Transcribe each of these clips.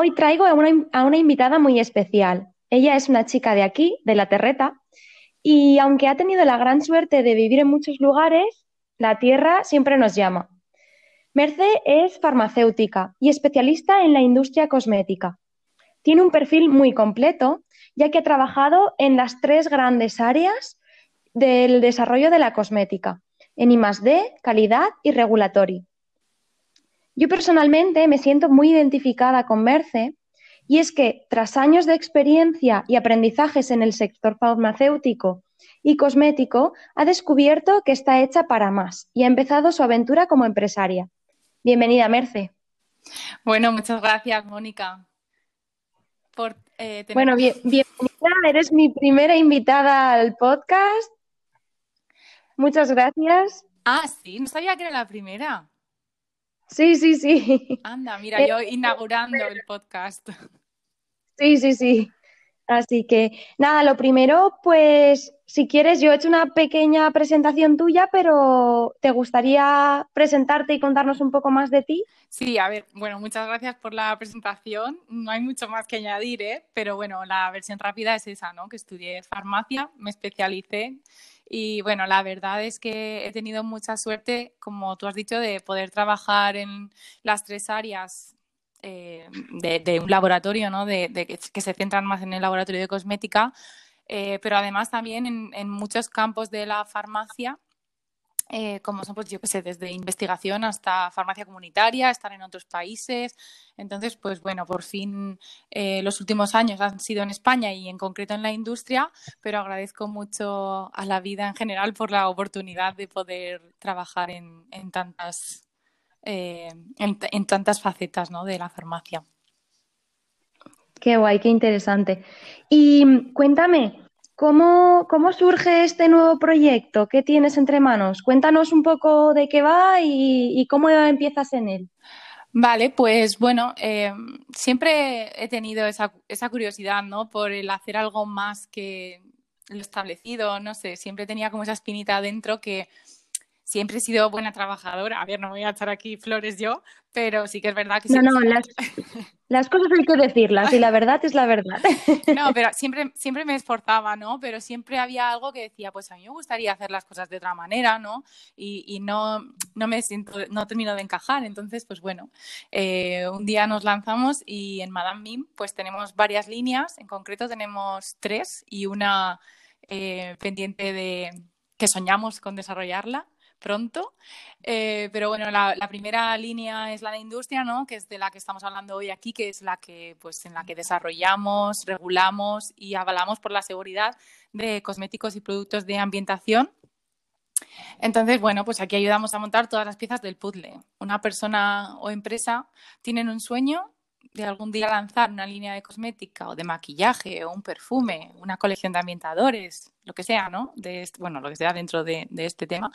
Hoy traigo a una, invitada muy especial. Ella es una chica de aquí, de La Terreta, y aunque ha tenido la gran suerte de vivir en muchos lugares, la tierra siempre nos llama. Merce es farmacéutica y especialista en la industria cosmética. Tiene un perfil muy completo, ya que ha trabajado en las tres grandes áreas del desarrollo de la cosmética, en I+D, calidad y regulatory. Yo personalmente me siento muy identificada con Merce y es que tras años de experiencia y aprendizajes en el sector farmacéutico y cosmético, ha descubierto que está hecha para más y ha empezado su aventura como empresaria. Bienvenida, Merce. Bueno, muchas gracias, Mónica. Por, eh, Bueno, bienvenida, eres mi primera invitada al podcast. Muchas gracias. Ah, sí, no sabía que era la primera. Sí, sí, sí. Anda, mira, yo inaugurando el podcast. Sí, sí, sí. Así que nada, lo primero, pues si quieres, yo he hecho una pequeña presentación tuya, pero ¿te gustaría presentarte y contarnos un poco más de ti? Sí, a ver, bueno, muchas gracias por la presentación. No hay mucho más que añadir, ¿eh? pero bueno, la versión rápida es esa, ¿no? Que estudié farmacia, me especialicé y bueno, la verdad es que he tenido mucha suerte, como tú has dicho, de poder trabajar en las tres áreas eh, de, un laboratorio, ¿no? De, que, se centran más en el laboratorio de cosmética, eh, pero además también en, muchos campos de la farmacia eh, como son, pues yo que sé, desde investigación hasta farmacia comunitaria, estar en otros países. Entonces, pues bueno, por fin eh, los últimos años han sido en España y en concreto en la industria, pero agradezco mucho a la vida en general por la oportunidad de poder trabajar en, tantas, eh, en, tantas facetas ¿no? de la farmacia. Qué guay, qué interesante. Y cuéntame, ¿Cómo, surge este nuevo proyecto? ¿Qué tienes entre manos? Cuéntanos un poco de qué va y, cómo empiezas en él. Vale, pues bueno, eh, siempre he tenido esa, curiosidad, ¿no? Por el hacer algo más que lo establecido, no sé, siempre tenía como esa espinita dentro que siempre he sido buena trabajadora. A ver, no voy a echar aquí flores yo, pero sí que es verdad que... No, no, las, cosas hay que decirlas y la verdad es la verdad. No, pero siempre, siempre me esforzaba, ¿no? Pero siempre había algo que decía, pues a mí me gustaría hacer las cosas de otra manera, ¿no? Y, no, no me siento, no termino de encajar. Entonces, pues bueno, eh, un día nos lanzamos y en Madame Mim pues tenemos varias líneas, en concreto tenemos tres y una eh, pendiente de que soñamos con desarrollarla pronto. Eh, pero bueno, la, primera línea es la de industria, ¿no? Que es de la que estamos hablando hoy aquí, que es la que, pues, en la que desarrollamos, regulamos y avalamos por la seguridad de cosméticos y productos de ambientación. Entonces, bueno, pues aquí ayudamos a montar todas las piezas del puzzle. Una persona o empresa tienen un sueño de algún día lanzar una línea de cosmética o de maquillaje o un perfume, una colección de ambientadores, lo que sea, ¿no? De bueno, lo que sea dentro de, de este tema.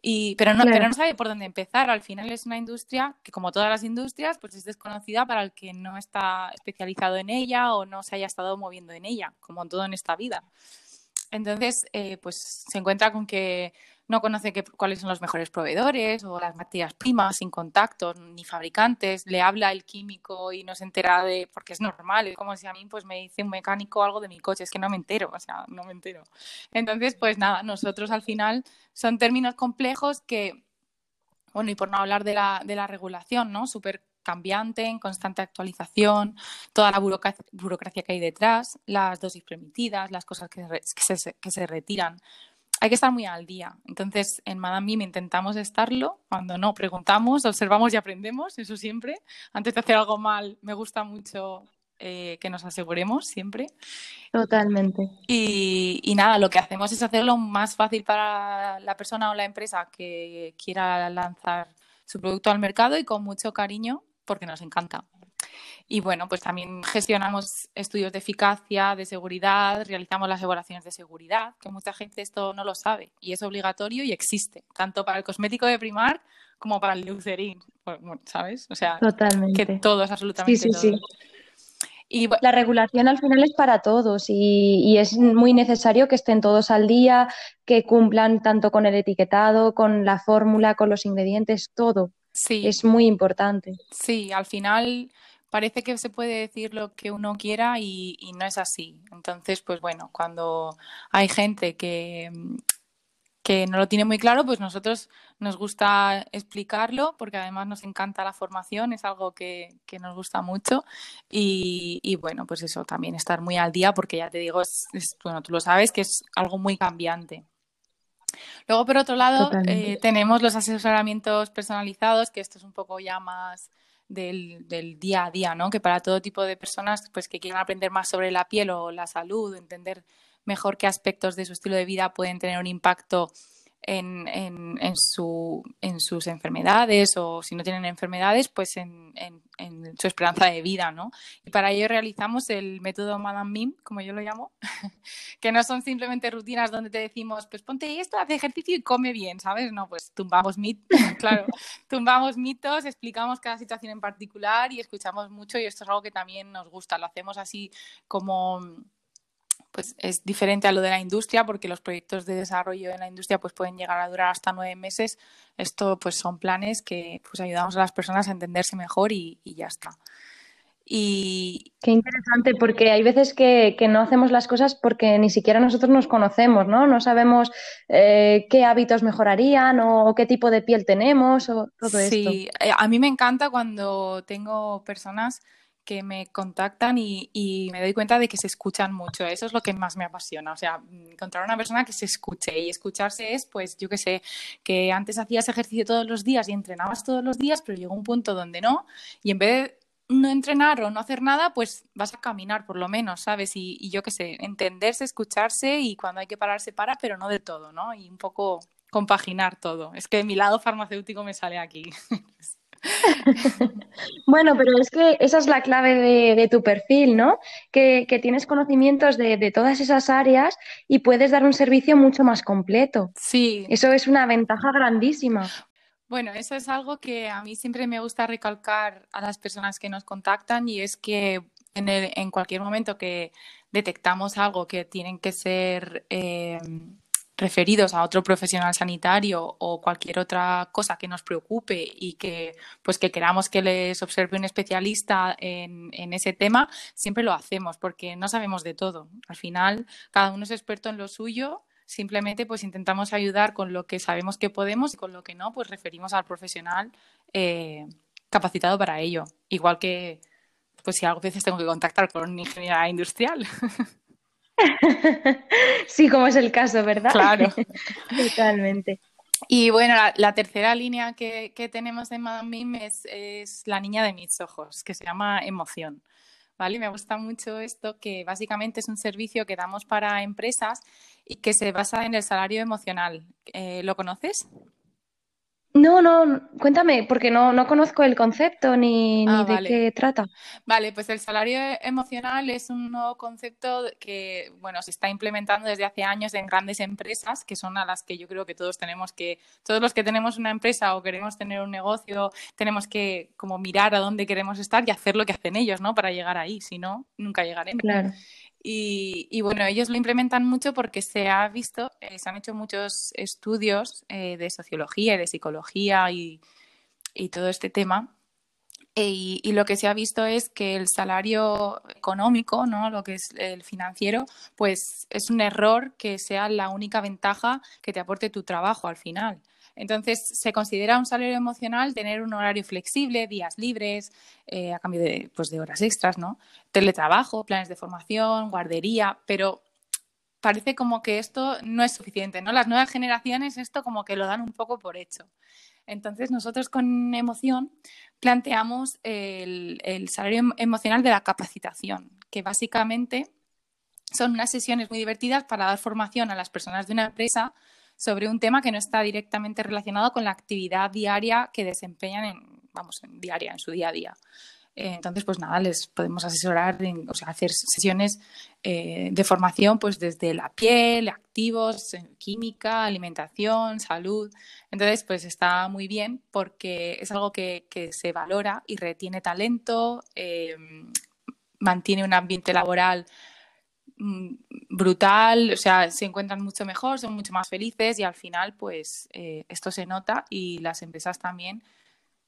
Y, pero, no, pero no sabe por dónde empezar. Al final es una industria que, como todas las industrias, pues es desconocida para el que no está especializado en ella o no se haya estado moviendo en ella, como todo en esta vida. Entonces, eh, pues se encuentra con que no conoce cuáles son los mejores proveedores o las materias primas sin contacto ni fabricantes, le habla el químico y no se entera de, porque es normal, es como si a mí pues me dice un mecánico algo de mi coche, es que no me entero, o sea, no me entero. Entonces, pues nada, nosotros al final son términos complejos que, bueno, y por no hablar de la, de la regulación, ¿no? Súper cambiante, en constante actualización, toda la burocracia, que hay detrás, las dosis permitidas, las cosas que, se, que se retiran hay que estar muy al día. Entonces, en Madame Mim intentamos estarlo. Cuando no, preguntamos, observamos y aprendemos, eso siempre. Antes de hacer algo mal, me gusta mucho eh, que nos aseguremos siempre. Totalmente. Y, y, nada, lo que hacemos es hacerlo más fácil para la persona o la empresa que quiera lanzar su producto al mercado y con mucho cariño, porque nos encanta. Y bueno, pues también gestionamos estudios de eficacia, de seguridad, realizamos las evaluaciones de seguridad, que mucha gente esto no lo sabe y es obligatorio y existe, tanto para el cosmético de primar como para el Leucerin, ¿sabes? O sea, Totalmente. que todos, absolutamente Sí, sí, sí. todos. Y La regulación al final es para todos y, y es muy necesario que estén todos al día, que cumplan tanto con el etiquetado, con la fórmula, con los ingredientes, todo. sí, Es muy importante. sí, al final parece que se puede decir lo que uno quiera y, y no es así. Entonces, pues bueno, cuando hay gente que, que no lo tiene muy claro, pues nosotros nos gusta explicarlo porque además nos encanta la formación, es algo que, que nos gusta mucho y, y, bueno, pues eso, también estar muy al día porque ya te digo, es, es, bueno, tú lo sabes que es algo muy cambiante. Luego, por otro lado, eh, tenemos los asesoramientos personalizados, que esto es un poco ya más del, del, día a día, ¿no? Que para todo tipo de personas pues, que quieran aprender más sobre la piel o la salud, entender mejor qué aspectos de su estilo de vida pueden tener un impacto en, en, en, su, en sus enfermedades o si no tienen enfermedades, pues en, en, su esperanza de vida, ¿no? Y para ello realizamos el método Madame Mim, como yo lo llamo, que no son simplemente rutinas donde te decimos, pues ponte esto, haz ejercicio y come bien, ¿sabes? No, pues tumbamos mitos, claro, tumbamos mitos, explicamos cada situación en particular y escuchamos mucho y esto es algo que también nos gusta, lo hacemos así como pues es diferente a lo de la industria porque los proyectos de desarrollo en la industria pues pueden llegar a durar hasta nueve meses. Esto pues son planes que pues ayudamos a las personas a entenderse mejor y, y ya está. Y... Qué interesante, porque hay veces que, que, no hacemos las cosas porque ni siquiera nosotros nos conocemos, ¿no? No sabemos eh, qué hábitos mejorarían o, qué tipo de piel tenemos o todo sí, esto. Sí, eh, a mí me encanta cuando tengo personas que me contactan y, me doy cuenta de que se escuchan mucho. Eso es lo que más me apasiona. O sea, encontrar una persona que se escuche. Y escucharse es, pues, yo qué sé, que antes hacías ejercicio todos los días y entrenabas todos los días, pero llegó un punto donde no. Y en vez de no entrenar o no hacer nada, pues vas a caminar por lo menos, ¿sabes? Y, yo qué sé, entenderse, escucharse y cuando hay que parar se para, pero no de todo, ¿no? Y un poco compaginar todo. Es que mi lado farmacéutico me sale aquí. bueno, pero es que esa es la clave de, de tu perfil, ¿no? Que, que tienes conocimientos de, de, todas esas áreas y puedes dar un servicio mucho más completo. Sí. Eso es una ventaja grandísima. Bueno, eso es algo que a mí siempre me gusta recalcar a las personas que nos contactan y es que en, el, en cualquier momento que detectamos algo que tienen que ser... Eh, referidos a otro profesional sanitario o cualquier otra cosa que nos preocupe y que pues que queramos que les observe un especialista en, ese tema, siempre lo hacemos porque no sabemos de todo. Al final, cada uno es experto en lo suyo, simplemente pues intentamos ayudar con lo que sabemos que podemos y con lo que no, pues referimos al profesional eh, capacitado para ello. Igual que pues si a veces tengo que contactar con un ingeniero industrial. Sí, como es el caso, ¿verdad? Claro. Totalmente. Y bueno, la, la tercera línea que, que, tenemos en Madame Mim es, es, la niña de mis ojos, que se llama Emoción. ¿Vale? Me gusta mucho esto, que básicamente es un servicio que damos para empresas y que se basa en el salario emocional. Eh, ¿Lo conoces? No, no, cuéntame, porque no, no conozco el concepto ni, Ah, ni de vale. qué trata. Vale, pues el salario emocional es un nuevo concepto que, bueno, se está implementando desde hace años en grandes empresas, que son a las que yo creo que todos tenemos que, todos los que tenemos una empresa o queremos tener un negocio, tenemos que como mirar a dónde queremos estar y hacer lo que hacen ellos, ¿no? Para llegar ahí, si no, nunca llegaremos. Claro. Y, bueno, ellos lo implementan mucho porque se ha visto, eh, se han hecho muchos estudios eh, de sociología y de psicología y, todo este tema. E, y, y, lo que se ha visto es que el salario económico, ¿no? lo que es el financiero, pues es un error que sea la única ventaja que te aporte tu trabajo al final. Entonces, se considera un salario emocional tener un horario flexible, días libres, eh, a cambio de, pues, de horas extras, ¿no? Teletrabajo, planes de formación, guardería, pero parece como que esto no es suficiente, ¿no? Las nuevas generaciones esto como que lo dan un poco por hecho. Entonces, nosotros con emoción planteamos el, el salario emocional de la capacitación, que básicamente son unas sesiones muy divertidas para dar formación a las personas de una empresa sobre un tema que no está directamente relacionado con la actividad diaria que desempeñan en, vamos, diaria, en su día a día. Eh, entonces, pues nada, les podemos asesorar, o hacer sesiones eh, de formación, pues desde la piel, activos, química, alimentación, salud. Entonces, pues está muy bien porque es algo que, se valora y retiene talento, mantiene un ambiente laboral brutal, o sea, se encuentran mucho mejor, son mucho más felices y al final, pues esto se nota y las empresas también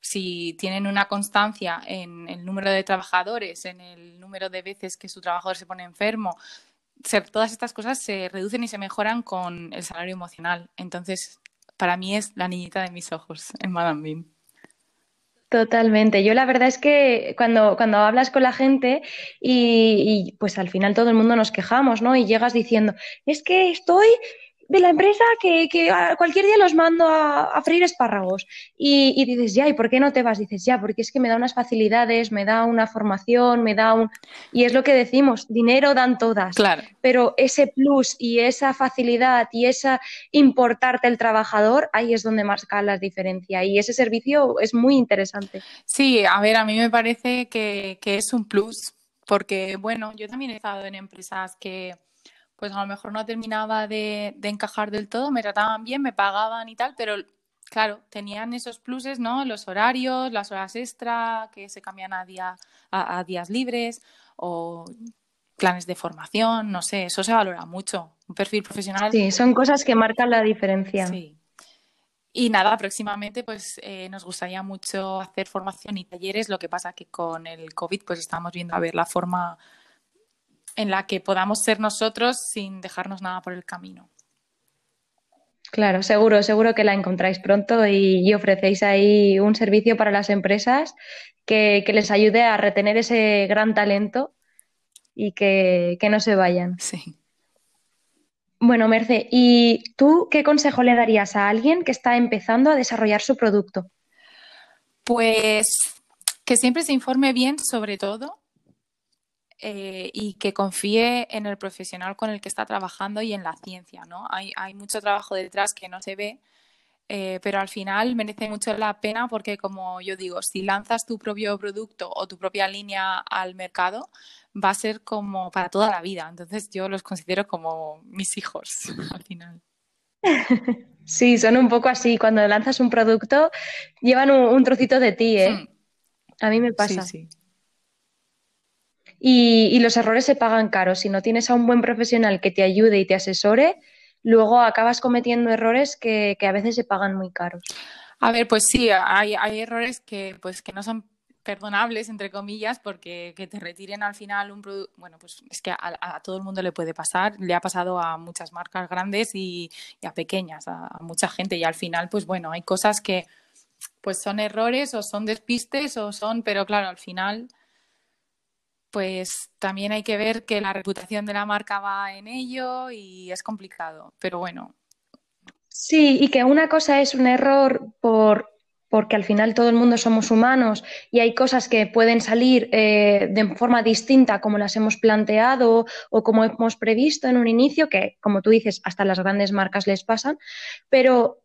si tienen una constancia en el número de trabajadores, en el número de veces que su trabajador se pone enfermo, todas estas cosas se reducen y se mejoran con el salario emocional. Entonces, para mí es la niñita de mis ojos en Madame Bim. Totalmente. Yo la verdad es que cuando, cuando hablas con la gente y, y, pues al final todo el mundo nos quejamos, ¿no? Y llegas diciendo, es que estoy de la empresa que, que cualquier día los mando a, freír espárragos. Y, dices, ya, ¿y por qué no te vas? Dices, ya, porque es que me da unas facilidades, me da una formación, me da un... Y es lo que decimos, dinero dan todas. Claro. Pero ese plus y esa facilidad y esa importarte el trabajador, ahí es donde marca la diferencia. Y ese servicio es muy interesante. Sí, a ver, a mí me parece que, que es un plus. Porque, bueno, yo también he estado en empresas que pues a lo mejor no terminaba de, encajar del todo, me trataban bien, me pagaban y tal, pero claro, tenían esos pluses, ¿no? Los horarios, las horas extra que se cambian a, día, a, días libres o planes de formación, no sé, eso se valora mucho. Un perfil profesional. Sí, son cosas que marcan la diferencia. Sí. Y nada, próximamente pues eh, nos gustaría mucho hacer formación y talleres, lo que pasa que con el COVID pues estamos viendo a ver la forma en la que podamos ser nosotros sin dejarnos nada por el camino. Claro, seguro, seguro que la encontráis pronto y, ofrecéis ahí un servicio para las empresas que, les ayude a retener ese gran talento y que, que no se vayan. Sí. Bueno, Merce, ¿y tú qué consejo le darías a alguien que está empezando a desarrollar su producto? Pues que siempre se informe bien sobre todo, eh, y que confíe en el profesional con el que está trabajando y en la ciencia, ¿no? Hay, hay mucho trabajo detrás que no se ve, eh, pero al final merece mucho la pena porque, como yo digo, si lanzas tu propio producto o tu propia línea al mercado, va a ser como para toda la vida. Entonces yo los considero como mis hijos al final. Sí, son un poco así. Cuando lanzas un producto, llevan un, trocito de ti, ¿eh? Hmm. A mí me pasa. Sí, sí y, los errores se pagan caros. Si no tienes a un buen profesional que te ayude y te asesore, luego acabas cometiendo errores que, a veces se pagan muy caros. A ver, pues sí, hay, hay errores que, pues, que no son perdonables, entre comillas, porque que te retiren al final un producto, bueno, pues es que a, todo el mundo le puede pasar, le ha pasado a muchas marcas grandes y, a pequeñas, a, a, mucha gente, y al final, pues bueno, hay cosas que pues son errores o son despistes o son, pero claro, al final pues también hay que ver que la reputación de la marca va en ello y es complicado, pero bueno. Sí, y que una cosa es un error por porque al final todo el mundo somos humanos y hay cosas que pueden salir eh, de forma distinta como las hemos planteado o como hemos previsto en un inicio, que como tú dices, hasta las grandes marcas les pasan, pero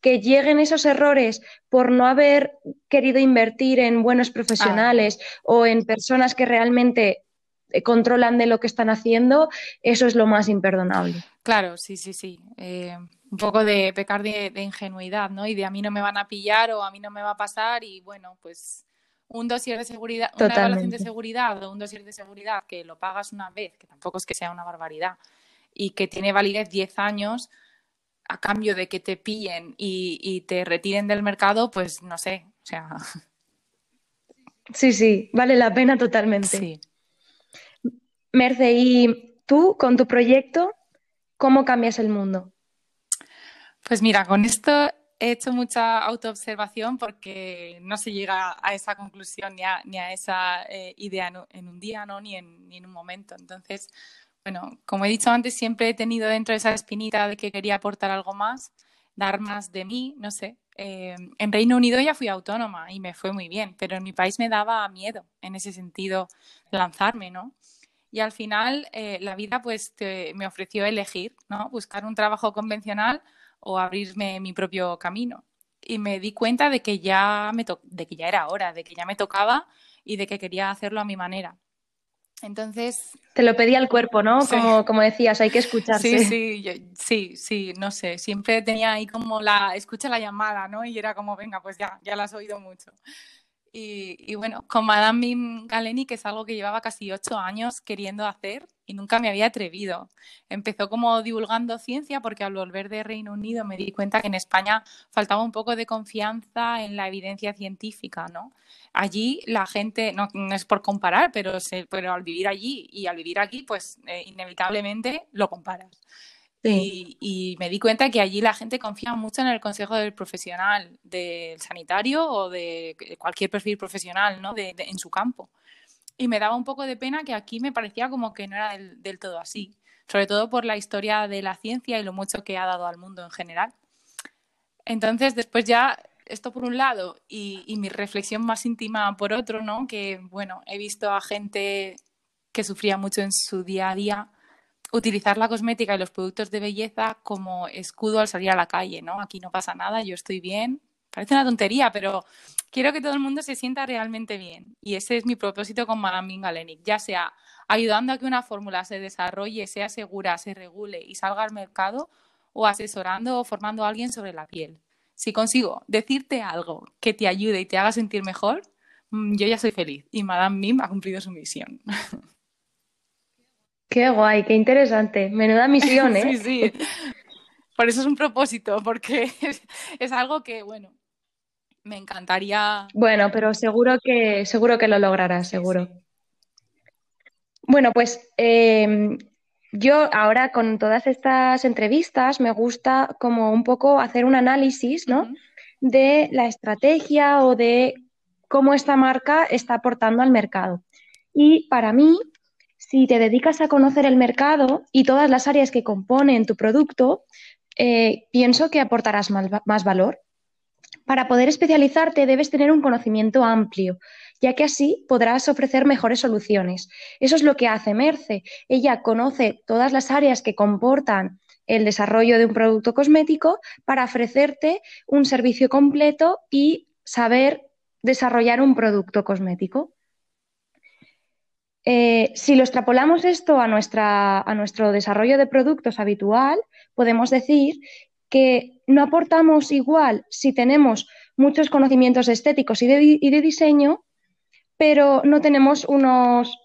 que lleguen esos errores por no haber querido invertir en buenos profesionales o en personas que realmente eh, controlan de lo que están haciendo, eso es lo más imperdonable. Claro, sí, sí, sí. Eh, un poco de pecar de, ingenuidad, ¿no? Y de a mí no me van a pillar o a mí no me va a pasar y bueno, pues un dossier de seguridad, una evaluación de seguridad o un dossier de seguridad que lo pagas una vez, que tampoco es que sea una barbaridad, y que tiene validez 10 años, a cambio de que te pillen y, te retiren del mercado, pues no sé, o sea. Sí, sí, vale la pena totalmente. Sí. Merce, ¿y tú con tu proyecto, cómo cambias el mundo? Pues mira, con esto he hecho mucha autoobservación porque no se llega a esa conclusión ni a, ni a esa eh, idea en un día, ¿no? ni, en, ni en un momento. Entonces, bueno, como he dicho antes, siempre he tenido dentro esa espinita de que quería aportar algo más, dar más de mí, no sé. Eh, en Reino Unido ya fui autónoma y me fue muy bien, pero en mi país me daba miedo en ese sentido lanzarme, ¿no? Y al final eh, la vida pues me ofreció elegir, ¿no? Buscar un trabajo convencional o abrirme mi propio camino. Y me di cuenta de que ya me de que ya era hora, de que ya me tocaba y de que quería hacerlo a mi manera. Entonces. Te lo pedía el cuerpo, ¿no? Como, como decías, hay que escucharse. Sí, sí, sí, sí, no sé. Siempre tenía ahí como la. Escucha la llamada, ¿no? Y era como, venga, pues ya, ya la has oído mucho. Y, bueno, con Madame Mim Galeni, que es algo que llevaba casi ocho años queriendo hacer y nunca me había atrevido. Empezó como divulgando ciencia porque al volver de Reino Unido me di cuenta que en España faltaba un poco de confianza en la evidencia científica, ¿no? Allí la gente, no, es por comparar, pero, pero al vivir allí y al vivir aquí, pues eh, inevitablemente lo comparas. Y, me di cuenta que allí la gente confía mucho en el consejo del profesional, del sanitario o de cualquier perfil profesional ¿no? de, en su campo. Y me daba un poco de pena que aquí me parecía como que no era del, todo así, sobre todo por la historia de la ciencia y lo mucho que ha dado al mundo en general. Entonces, después ya, esto por un lado y, y mi reflexión más íntima por otro, ¿no? que bueno, he visto a gente que sufría mucho en su día a día utilizar la cosmética y los productos de belleza como escudo al salir a la calle, ¿no? Aquí no pasa nada, yo estoy bien. Parece una tontería, pero quiero que todo el mundo se sienta realmente bien. Y ese es mi propósito con Madame Galenic, ya sea ayudando a que una fórmula se desarrolle, sea segura, se regule y salga al mercado, o asesorando o formando a alguien sobre la piel. Si consigo decirte algo que te ayude y te haga sentir mejor, mm, yo ya soy feliz y Madame Mim ha cumplido su misión. Qué guay, qué interesante. Menuda misión, ¿eh? sí, sí. Por eso es un propósito, porque es, algo que, bueno, me encantaría. Bueno, pero seguro que, seguro que lo lograrás, seguro. Bueno, pues em, yo ahora con todas estas entrevistas me gusta como un poco hacer un análisis, ¿no? De la estrategia o de cómo esta marca está aportando al mercado. Y para mí, si te dedicas a conocer el mercado y todas las áreas que componen tu producto, eh, pienso que aportarás más, valor. Para poder especializarte debes tener un conocimiento amplio, ya que así podrás ofrecer mejores soluciones. Eso es lo que hace Merce. Ella conoce todas las áreas que comportan el desarrollo de un producto cosmético para ofrecerte un servicio completo y saber desarrollar un producto cosmético. Eh, si lo extrapolamos esto a, nuestra, a nuestro desarrollo de productos habitual, podemos decir que no aportamos igual si tenemos muchos conocimientos estéticos y de, diseño, pero no tenemos unos,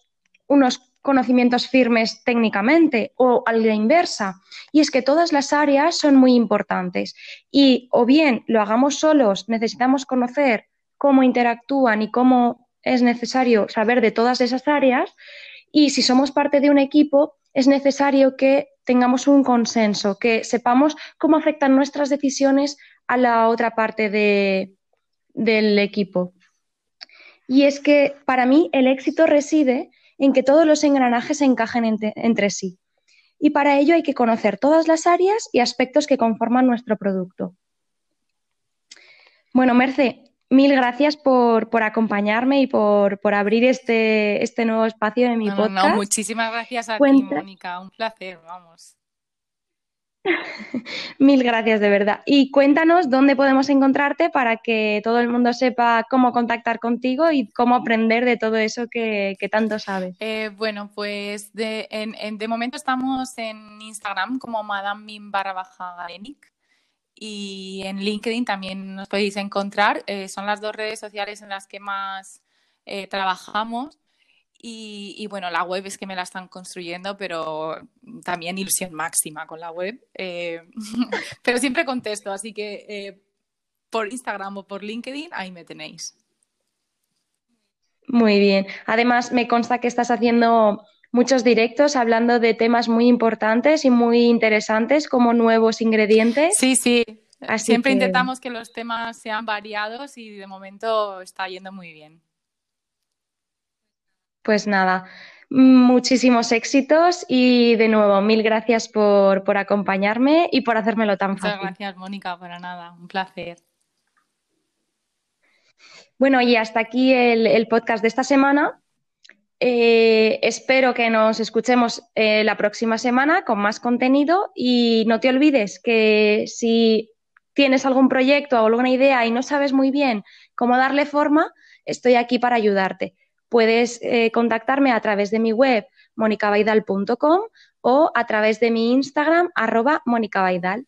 unos conocimientos firmes técnicamente o a la inversa. Y es que todas las áreas son muy importantes y o bien lo hagamos solos, necesitamos conocer cómo interactúan y cómo es necesario saber de todas esas áreas y si somos parte de un equipo es necesario que tengamos un consenso, que sepamos cómo afectan nuestras decisiones a la otra parte del equipo. Y es que para mí el éxito reside en que todos los engranajes se encajen entre sí. Y para ello hay que conocer todas las áreas y aspectos que conforman nuestro producto. Bueno, Merce, Mil gracias por, acompañarme y por, abrir este, este, nuevo espacio en mi podcast. No, muchísimas gracias a ti, Mónica. Un placer, vamos. Mil gracias, de verdad. Y cuéntanos dónde podemos encontrarte para que todo el mundo sepa cómo contactar contigo y cómo aprender de todo eso que, tanto sabes. Eh, bueno, pues de, de momento estamos en Instagram como Madame barra baja Galenic y en LinkedIn también nos podéis encontrar. Eh, son las dos redes sociales en las que más eh, trabajamos. Y, bueno, la web es que me la están construyendo, pero también ilusión máxima con la web. Eh, pero siempre contesto, así que por Instagram o por LinkedIn, ahí me tenéis. Muy bien. Además, me consta que estás haciendo muchos directos hablando de temas muy importantes y muy interesantes como nuevos ingredientes. Sí, sí. Siempre intentamos que los temas sean variados y de momento está yendo muy bien. Pues nada, muchísimos éxitos y de nuevo mil gracias por, acompañarme y por hacérmelo tan fácil. Muchas gracias, Mónica, para nada, un placer. Bueno, y hasta aquí el podcast de esta semana. Eh, espero que nos escuchemos eh, la próxima semana con más contenido y no te olvides que si tienes algún proyecto o alguna idea y no sabes muy bien cómo darle forma, estoy aquí para ayudarte. puedes eh, contactarme a través de mi web monicabaidal.com o a través de mi Instagram arroba monicabaidal.